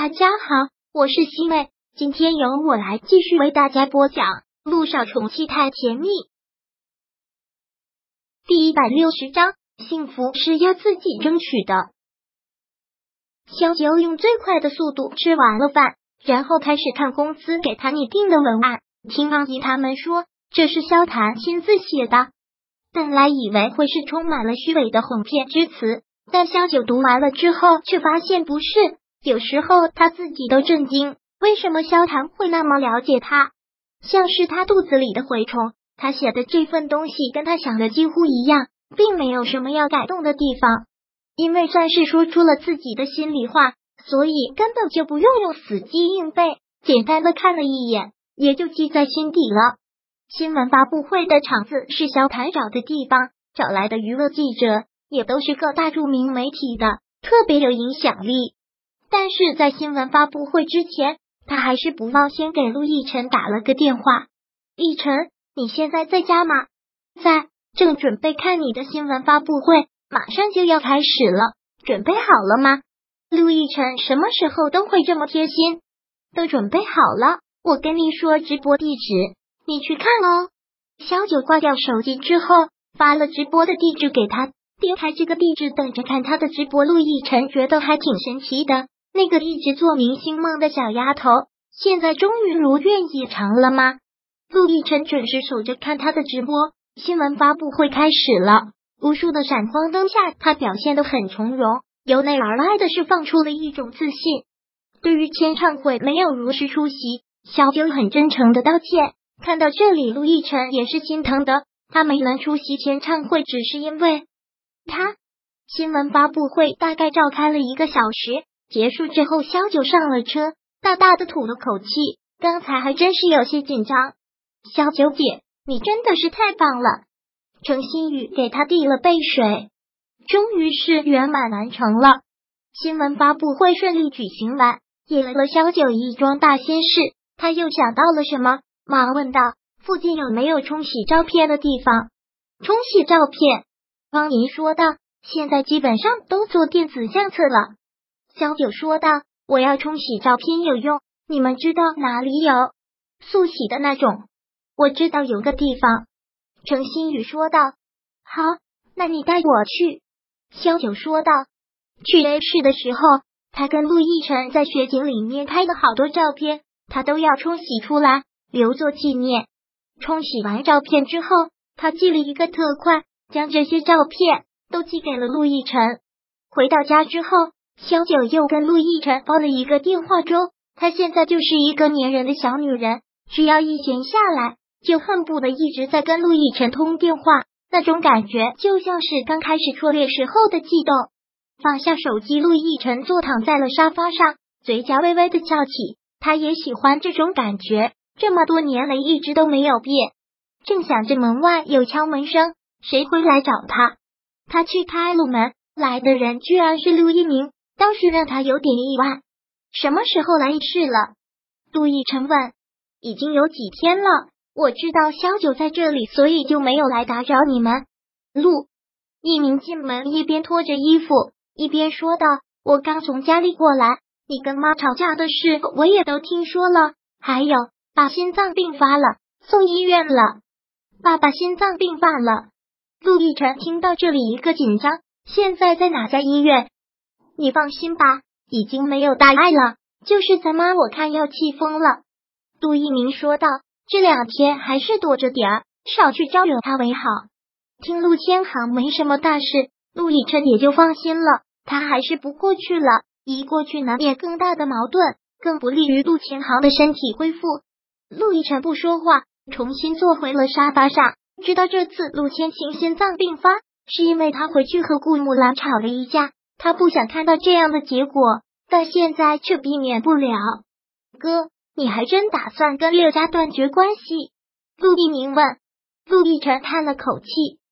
大家好，我是西妹，今天由我来继续为大家播讲《路上宠妻太甜蜜》第一百六十章。幸福是要自己争取的。小九用最快的速度吃完了饭，然后开始看公司给他拟定的文案。听阿姨他们说，这是萧谈亲自写的。本来以为会是充满了虚伪的哄骗之词，但萧九读完了之后，却发现不是。有时候他自己都震惊，为什么萧谈会那么了解他？像是他肚子里的蛔虫。他写的这份东西跟他想的几乎一样，并没有什么要改动的地方。因为算是说出了自己的心里话，所以根本就不用用死记硬背，简单的看了一眼，也就记在心底了。新闻发布会的场子是萧谈找的地方，找来的娱乐记者也都是各大著名媒体的，特别有影响力。但是在新闻发布会之前，他还是不忘先给陆亦辰打了个电话。亦辰，你现在在家吗？在，正准备看你的新闻发布会，马上就要开始了，准备好了吗？陆亦辰什么时候都会这么贴心，都准备好了。我跟你说直播地址，你去看哦。小九挂掉手机之后，发了直播的地址给他，点开这个地址，等着看他的直播。陆亦辰觉得还挺神奇的。那个一直做明星梦的小丫头，现在终于如愿以偿了吗？陆亦辰准时守着看他的直播，新闻发布会开始了，无数的闪光灯下，他表现的很从容，由内而外的释放出了一种自信。对于签唱会没有如实出席，小九很真诚的道歉。看到这里，陆亦辰也是心疼的，他没能出席签唱会，只是因为他新闻发布会大概召开了一个小时。结束之后，萧九上了车，大大的吐了口气。刚才还真是有些紧张。萧九姐，你真的是太棒了！程新宇给他递了杯水。终于是圆满完成了。新闻发布会顺利举行完，给了萧九一桩大心事。他又想到了什么，忙问道：“附近有没有冲洗照片的地方？”冲洗照片，方莹说道：“现在基本上都做电子相册了。”小九说道：“我要冲洗照片有用，你们知道哪里有速洗的那种？我知道有个地方。”程新宇说道：“好，那你带我去。”萧九说道：“去 A 市的时候，他跟陆亦辰在雪景里面拍了好多照片，他都要冲洗出来留作纪念。冲洗完照片之后，他寄了一个特快，将这些照片都寄给了陆亦辰。回到家之后。”萧九又跟陆亦辰煲了一个电话粥，她现在就是一个粘人的小女人，只要一闲下来，就恨不得一直在跟陆亦辰通电话，那种感觉就像是刚开始初恋时候的悸动。放下手机，陆亦辰坐躺在了沙发上，嘴角微微的翘起，他也喜欢这种感觉，这么多年来一直都没有变。正想着，门外有敲门声，谁会来找他？他去开了门，来的人居然是陆一鸣。倒是让他有点意外。什么时候来议事了？陆亦辰问。已经有几天了。我知道萧九在这里，所以就没有来打扰你们。陆一鸣进门，一边脱着衣服，一边说道：“我刚从家里过来，你跟妈吵架的事我也都听说了。还有，爸心脏病发了，送医院了。爸爸心脏病犯了。”陆亦辰听到这里一个紧张。现在在哪家医院？你放心吧，已经没有大碍了，就是咱妈我看要气疯了。杜一鸣说道：“这两天还是躲着点儿，少去招惹他为好。”听陆千行没什么大事，陆亦辰也就放心了。他还是不过去了，一过去难免更大的矛盾，更不利于陆千行的身体恢复。陆亦辰不说话，重新坐回了沙发上。知道这次陆千行心脏病发，是因为他回去和顾木兰吵了一架。他不想看到这样的结果，但现在却避免不了。哥，你还真打算跟六家断绝关系？陆一鸣问。陆亦辰叹了口气，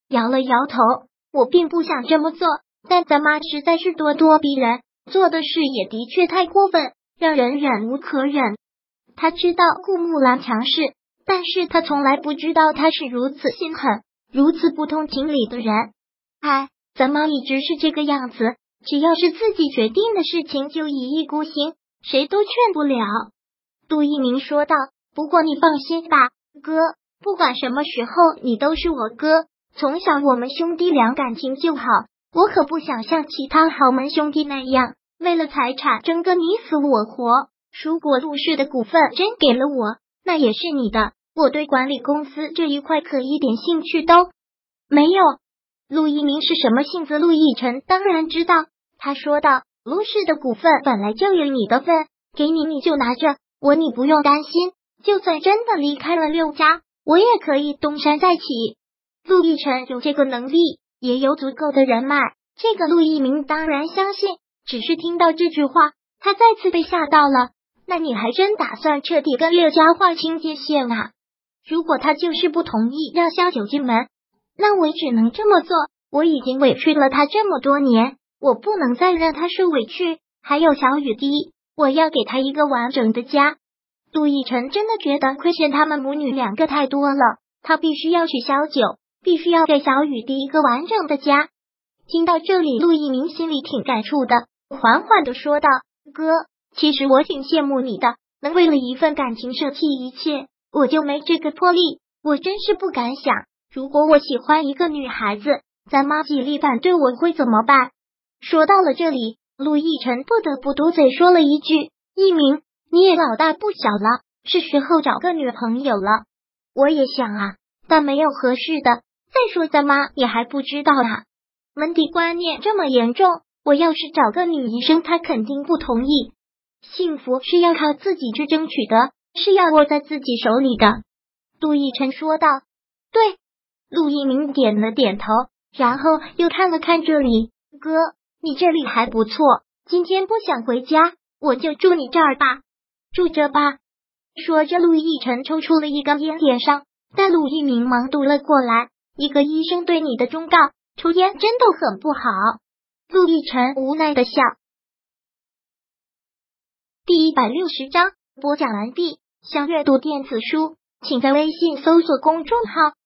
摇了摇头：“我并不想这么做，但咱妈实在是咄咄逼人，做的事也的确太过分，让人忍无可忍。他知道顾木兰强势，但是他从来不知道他是如此心狠、如此不通情理的人。哎，咱妈一直是这个样子。”只要是自己决定的事情，就一意孤行，谁都劝不了。杜一鸣说道：“不过你放心吧，哥，不管什么时候，你都是我哥。从小我们兄弟俩感情就好，我可不想像其他豪门兄弟那样，为了财产争个你死我活。如果陆氏的股份真给了我，那也是你的。我对管理公司这一块可一点兴趣都没有。”陆一鸣是什么性子？陆亦辰当然知道。他说道：“陆氏的股份本来就有你的份，给你你就拿着。我你不用担心，就算真的离开了六家，我也可以东山再起。”陆亦辰有这个能力，也有足够的人脉，这个陆一鸣当然相信。只是听到这句话，他再次被吓到了。那你还真打算彻底跟六家划清界限啊？如果他就是不同意让萧九进门，那我只能这么做。我已经委屈了他这么多年。我不能再让他受委屈，还有小雨滴，我要给他一个完整的家。陆亦辰真的觉得亏欠他们母女两个太多了，他必须要娶小九，必须要给小雨滴一个完整的家。听到这里，陆一鸣心里挺感触的，缓缓的说道：“哥，其实我挺羡慕你的，能为了一份感情舍弃一切，我就没这个魄力。我真是不敢想，如果我喜欢一个女孩子，咱妈极力反对，我会怎么办？”说到了这里，陆亦辰不得不嘟嘴说了一句：“一鸣，你也老大不小了，是时候找个女朋友了。”我也想啊，但没有合适的。再说咱妈也还不知道啊，门第观念这么严重。我要是找个女医生，她肯定不同意。幸福是要靠自己去争取的，是要握在自己手里的。陆亦辰说道：“对。”陆一鸣点了点头，然后又看了看这里，哥。你这里还不错，今天不想回家，我就住你这儿吧，住着吧。说着，陆亦辰抽出了一根烟，点上，但陆一鸣忙读了过来。一个医生对你的忠告，抽烟真的很不好。陆亦辰无奈的笑。第一百六十章播讲完毕。想阅读电子书，请在微信搜索公众号“